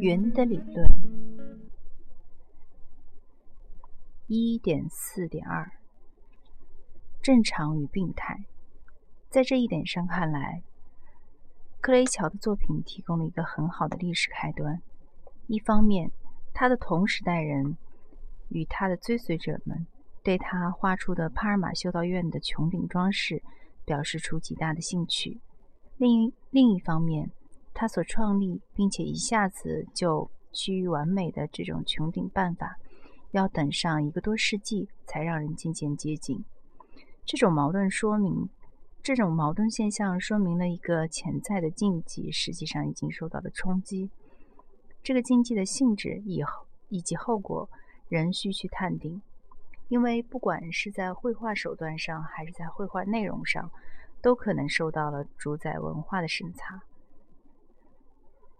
云的理论一点四点二：正常与病态。在这一点上看来，克雷乔的作品提供了一个很好的历史开端。一方面，他的同时代人与他的追随者们对他画出的帕尔马修道院的穹顶装饰表示出极大的兴趣；另一另一方面，他所创立并且一下子就趋于完美的这种穹顶办法，要等上一个多世纪才让人渐渐接近。这种矛盾说明，这种矛盾现象说明了一个潜在的禁忌，实际上已经受到了冲击。这个禁忌的性质以后以及后果仍需去探定，因为不管是在绘画手段上还是在绘画内容上，都可能受到了主宰文化的审查。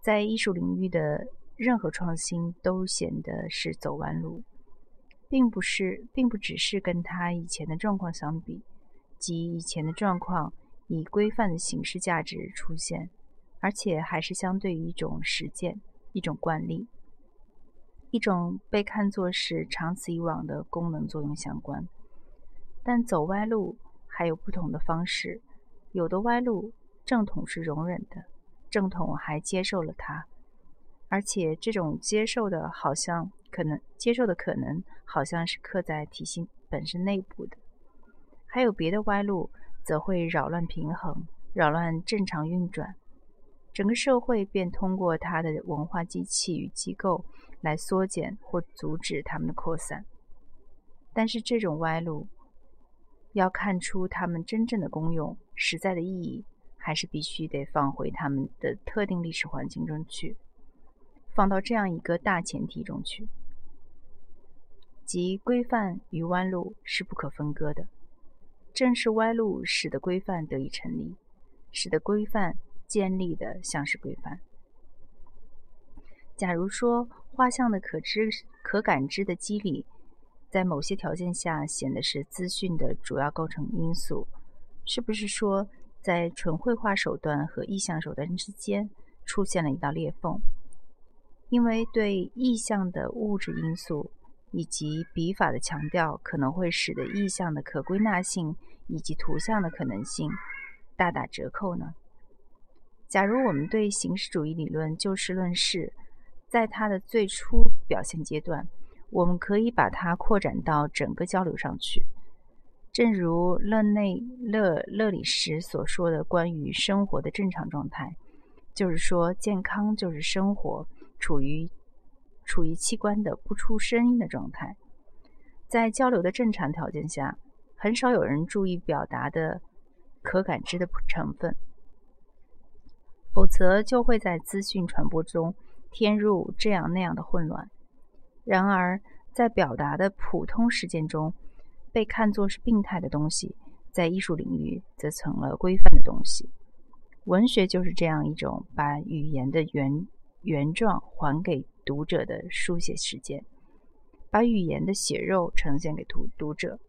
在艺术领域的任何创新都显得是走弯路，并不是，并不只是跟他以前的状况相比，即以前的状况以规范的形式价值出现，而且还是相对于一种实践。一种惯例，一种被看作是长此以往的功能作用相关。但走歪路还有不同的方式，有的歪路正统是容忍的，正统还接受了它，而且这种接受的好像可能接受的可能好像是刻在体系本身内部的。还有别的歪路，则会扰乱平衡，扰乱正常运转。整个社会便通过它的文化机器与机构来缩减或阻止它们的扩散。但是这种歪路，要看出它们真正的功用、实在的意义，还是必须得放回他们的特定历史环境中去，放到这样一个大前提中去，即规范与弯路是不可分割的。正是歪路使得规范得以成立，使得规范。建立的像是规范。假如说画像的可知、可感知的机理，在某些条件下显得是资讯的主要构成因素，是不是说在纯绘画手段和意象手段之间出现了一道裂缝？因为对意象的物质因素以及笔法的强调，可能会使得意象的可归纳性以及图像的可能性大打折扣呢？假如我们对形式主义理论就事论事，在它的最初表现阶段，我们可以把它扩展到整个交流上去。正如勒内勒勒里什所说的，关于生活的正常状态，就是说，健康就是生活处于处于器官的不出声音的状态。在交流的正常条件下，很少有人注意表达的可感知的成分。否则就会在资讯传播中添入这样那样的混乱。然而，在表达的普通实践中，被看作是病态的东西，在艺术领域则成了规范的东西。文学就是这样一种把语言的原原状还给读者的书写实践，把语言的血肉呈现给读读者，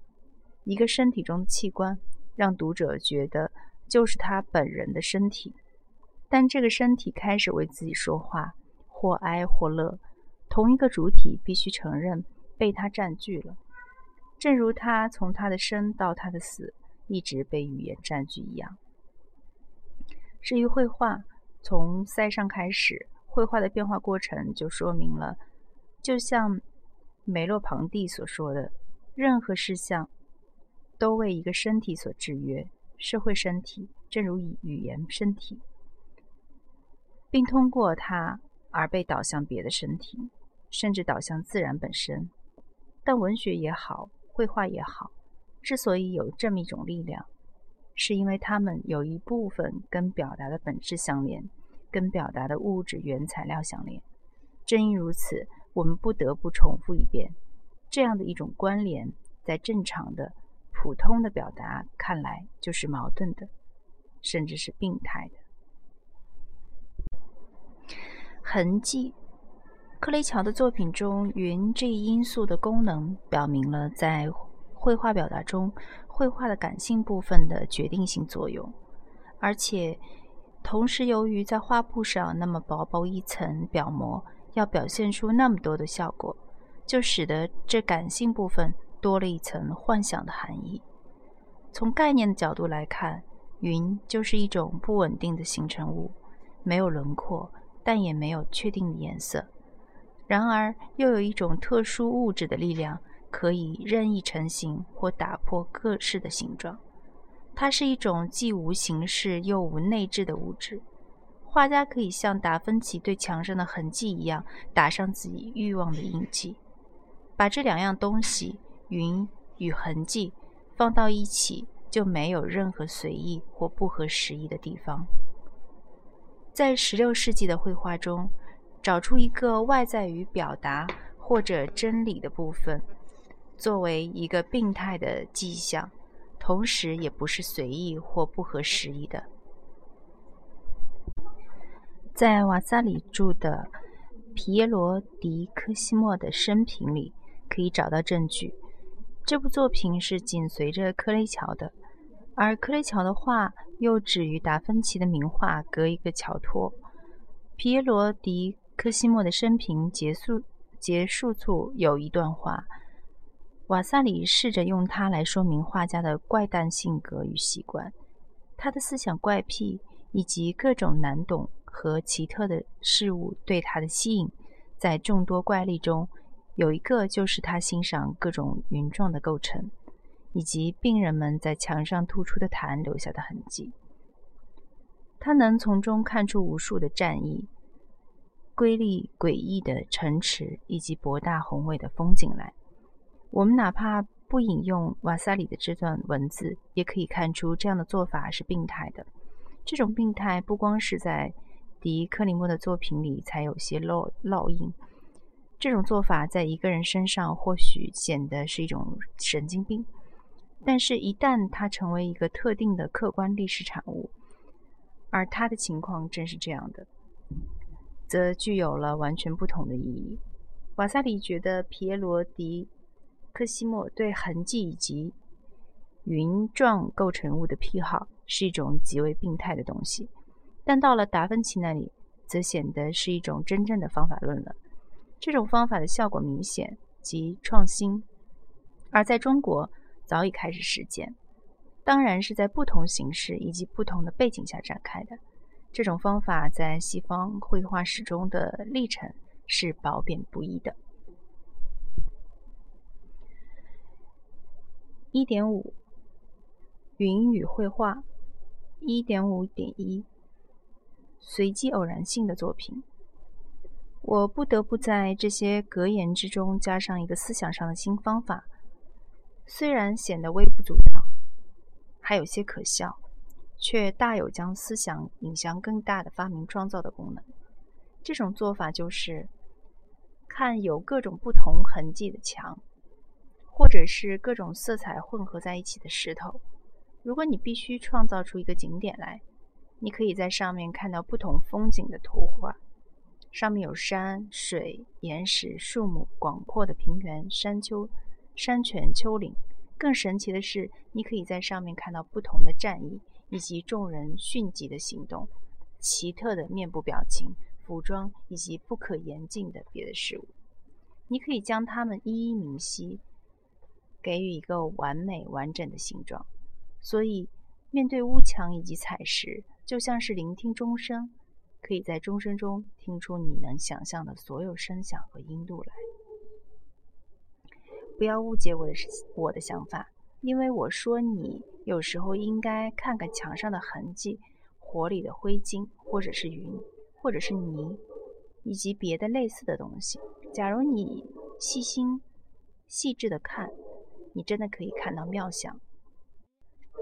一个身体中的器官，让读者觉得就是他本人的身体。但这个身体开始为自己说话，或哀或乐，同一个主体必须承认被他占据了，正如他从他的生到他的死一直被语言占据一样。至于绘画，从塞尚开始，绘画的变化过程就说明了，就像梅洛庞蒂所说的，任何事项都为一个身体所制约，社会身体，正如语言身体。并通过它而被导向别的身体，甚至导向自然本身。但文学也好，绘画也好，之所以有这么一种力量，是因为它们有一部分跟表达的本质相连，跟表达的物质原材料相连。正因如此，我们不得不重复一遍：这样的一种关联，在正常的、普通的表达看来就是矛盾的，甚至是病态的。痕迹，克雷乔的作品中，云这一因素的功能，表明了在绘画表达中，绘画的感性部分的决定性作用，而且同时，由于在画布上那么薄薄一层表膜，要表现出那么多的效果，就使得这感性部分多了一层幻想的含义。从概念的角度来看，云就是一种不稳定的形成物，没有轮廓，但也没有确定的颜色。然而，又有一种特殊物质的力量，可以任意成型或打破各式的形状。它是一种既无形式又无内质的物质。画家可以像达芬奇对墙上的痕迹一样，打上自己欲望的印记。把这两样东西——云与痕迹——放到一起，就没有任何随意或不合时宜的地方。在16世纪的绘画中，找出一个外在于表达或者真理的部分，作为一个病态的迹象。同时，也不是随意或不合时宜的。在瓦萨里著的皮耶罗·迪科西莫的生平里，可以找到证据。这部作品是紧随着克雷乔的，而克雷乔的画又只与达芬奇的名画隔一个桥托。皮耶罗·迪科西莫的生平结束结束处有一段话。瓦萨里试着用它来说明画家的怪诞性格与习惯，他的思想怪癖以及各种难懂和奇特的事物对他的吸引，在众多怪力中，有一个就是他欣赏各种云状的构成，以及病人们在墙上突出的痰留下的痕迹。他能从中看出无数的战役、瑰丽诡异的城池以及博大宏伟的风景来。我们哪怕不引用瓦萨里的这段文字，也可以看出这样的做法是病态的。这种病态不光是在迪克里莫的作品里才有些烙烙印，这种做法在一个人身上或许显得是一种神经病，但是，一旦它成为一个特定的客观历史产物，而他的情况正是这样的，则具有了完全不同的意义。瓦萨里觉得皮耶罗·迪科西莫对痕迹以及云状构成物的癖好是一种极为病态的东西，但到了达芬奇那里，则显得是一种真正的方法论了。这种方法的效果明显及创新，而在中国早已开始实践，当然是在不同形式以及不同的背景下展开的。这种方法在西方绘画史中的历程是褒贬不一的。一点五，云雨绘画。一点五点一，随机偶然性的作品。我不得不在这些格言之中加上一个思想上的新方法，虽然显得微不足道，还有些可笑，却大有将思想引向更大的发明创造的功能。这种做法就是看有各种不同痕迹的墙。或者是各种色彩混合在一起的石头。如果你必须创造出一个景点来，你可以在上面看到不同风景的图画。上面有山水、岩石、树木、广阔的平原、山丘、山泉、丘陵。更神奇的是，你可以在上面看到不同的战役以及众人迅疾的行动、奇特的面部表情、服装以及不可言尽的别的事物。你可以将它们一一明晰。给予一个完美完整的形状，所以面对屋墙以及彩石，就像是聆听钟声，可以在钟声中听出你能想象的所有声响和音度来。不要误解我的我的想法，因为我说你有时候应该看看墙上的痕迹、火里的灰烬，或者是云，或者是泥，以及别的类似的东西。假如你细心、细致的看。你真的可以看到妙想，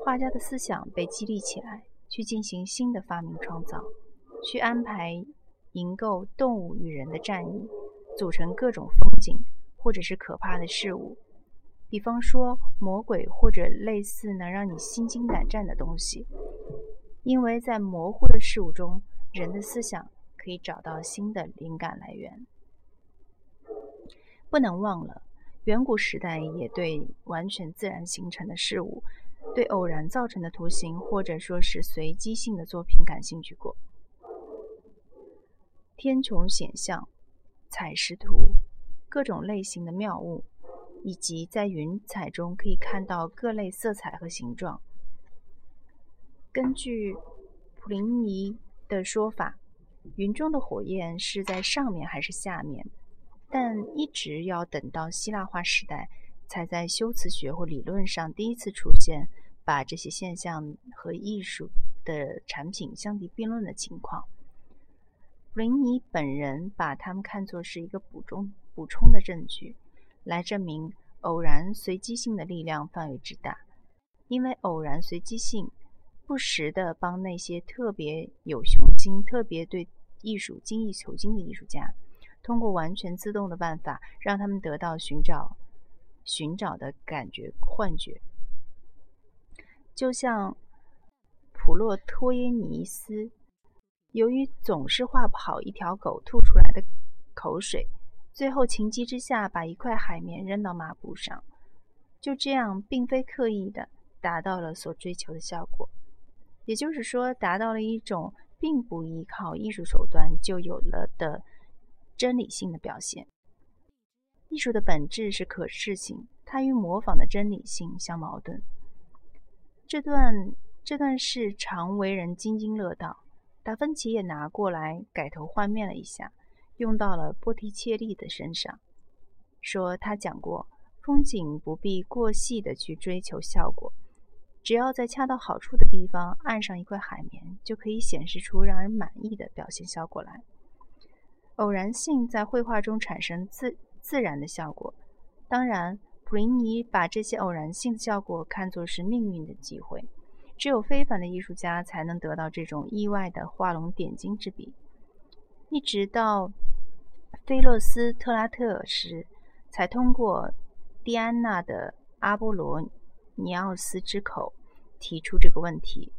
画家的思想被激励起来，去进行新的发明创造，去安排营构动物与人的战役，组成各种风景或者是可怕的事物，比方说魔鬼或者类似能让你心惊胆战的东西，因为在模糊的事物中，人的思想可以找到新的灵感来源。不能忘了。远古时代也对完全自然形成的事物对偶然造成的图形或者说是随机性的作品感兴趣过。天穹显象、采石图、各种类型的妙物，以及在云彩中可以看到各类色彩和形状。根据普林尼的说法，云中的火焰是在上面还是下面？但一直要等到希腊化时代，才在修辞学或理论上第一次出现把这些现象和艺术的产品相提并论的情况。普林尼本人把它们看作是一个补充补充的证据，来证明偶然随机性的力量范围之大。因为偶然随机性不时地帮那些特别有雄心、特别对艺术精益求精的艺术家，通过完全自动的办法，让他们得到寻找寻找的感觉幻觉，就像普洛托耶尼斯。由于总是画不好一条狗吐出来的口水，最后情急之下把一块海绵扔到抹布上，就这样并非刻意的达到了所追求的效果。也就是说，达到了一种并不依靠艺术手段就有了的真理性的表现。艺术的本质是可视性，它与模仿的真理性相矛盾。这段这段事常为人津津乐道。达芬奇也拿过来改头换面了一下，用到了波提切利的身上，说他讲过，风景不必过细的去追求效果，只要在恰到好处的地方按上一块海绵，就可以显示出让人满意的表现效果来。偶然性在绘画中产生自自然的效果，当然，普林尼把这些偶然性的效果看作是命运的机会。只有非凡的艺术家才能得到这种意外的画龙点睛之笔。一直到菲洛斯特拉特时，才通过蒂安娜的阿波罗尼奥斯之口提出这个问题：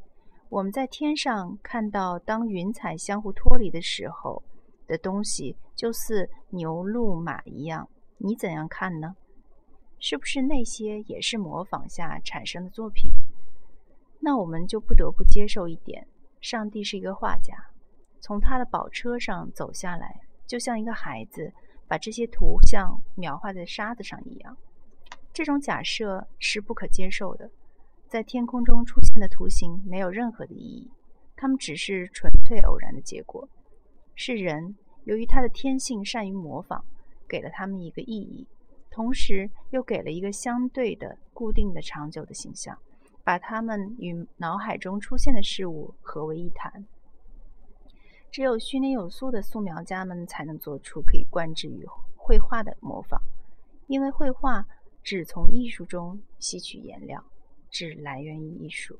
我们在天上看到，当云彩相互脱离的时候的东西，就似牛、鹿、马一样。你怎样看呢？是不是那些也是模仿下产生的作品？那我们就不得不接受一点：上帝是一个画家，从他的宝车上走下来，就像一个孩子把这些图像描画在沙子上一样。这种假设是不可接受的。在天空中出现的图形没有任何的意义，它们只是纯粹偶然的结果。是人由于他的天性善于模仿，给了他们一个意义，同时又给了一个相对的、固定的、长久的形象。把它们与脑海中出现的事物合为一谈。只有训练有素的素描家们才能做出可以贯之于绘画的模仿，因为绘画只从艺术中吸取颜料，只来源于艺术。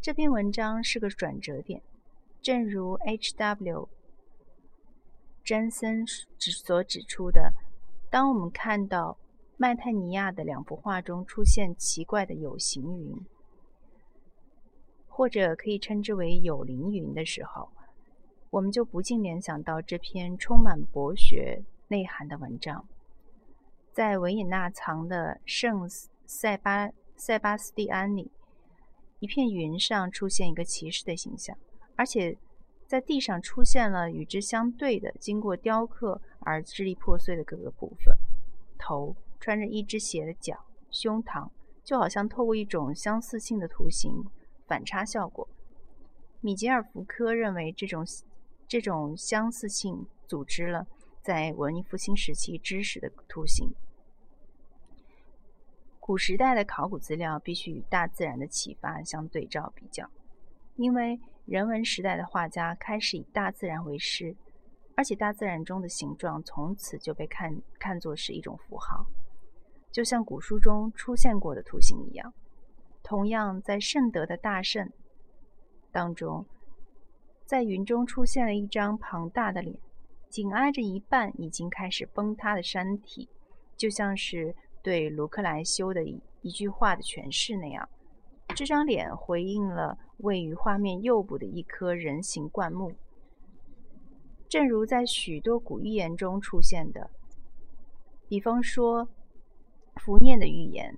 这篇文章是个转折点，正如 H.W. 詹森指所指出的，当我们看到。麦泰尼亚的两幅画中出现奇怪的有形云，或者可以称之为有灵云的时候，我们就不禁联想到这篇充满博学内涵的文章。在维也纳藏的圣塞巴塞巴斯蒂安里，一片云上出现一个骑士的形象，而且在地上出现了与之相对的、经过雕刻而支离破碎的各个部分，头。穿着一只鞋的脚，胸膛就好像透过一种相似性的图形反差效果。米吉尔福科认为，这种这种相似性组织了在文艺复兴时期知识的图形。古时代的考古资料必须与大自然的启发相对照比较，因为人文时代的画家开始以大自然为师，而且大自然中的形状从此就被看看作是一种符号。就像古书中出现过的图形一样，同样在圣德的大圣当中，在云中出现了一张庞大的脸，紧挨着一半已经开始崩塌的山体，就像是对卢克莱修的一一句话的诠释那样。这张脸回应了位于画面右部的一棵人形灌木，正如在许多古寓言中出现的，比方说。福念的预言，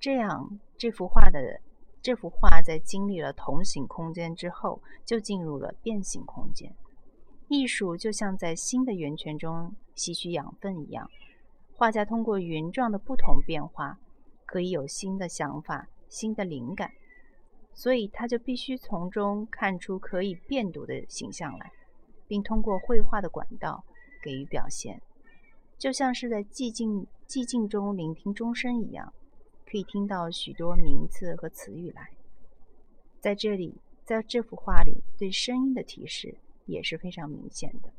这样，这幅画的这幅画在经历了同形空间之后，就进入了变形空间。艺术就像在新的源泉中吸取养分一样，画家通过云状的不同变化，可以有新的想法、新的灵感，所以他就必须从中看出可以变读的形象来，并通过绘画的管道给予表现，就像是在寂静寂静中聆听钟声一样，可以听到许多名字和词语来。在这里，在这幅画里，对声音的提示。也是非常明显的。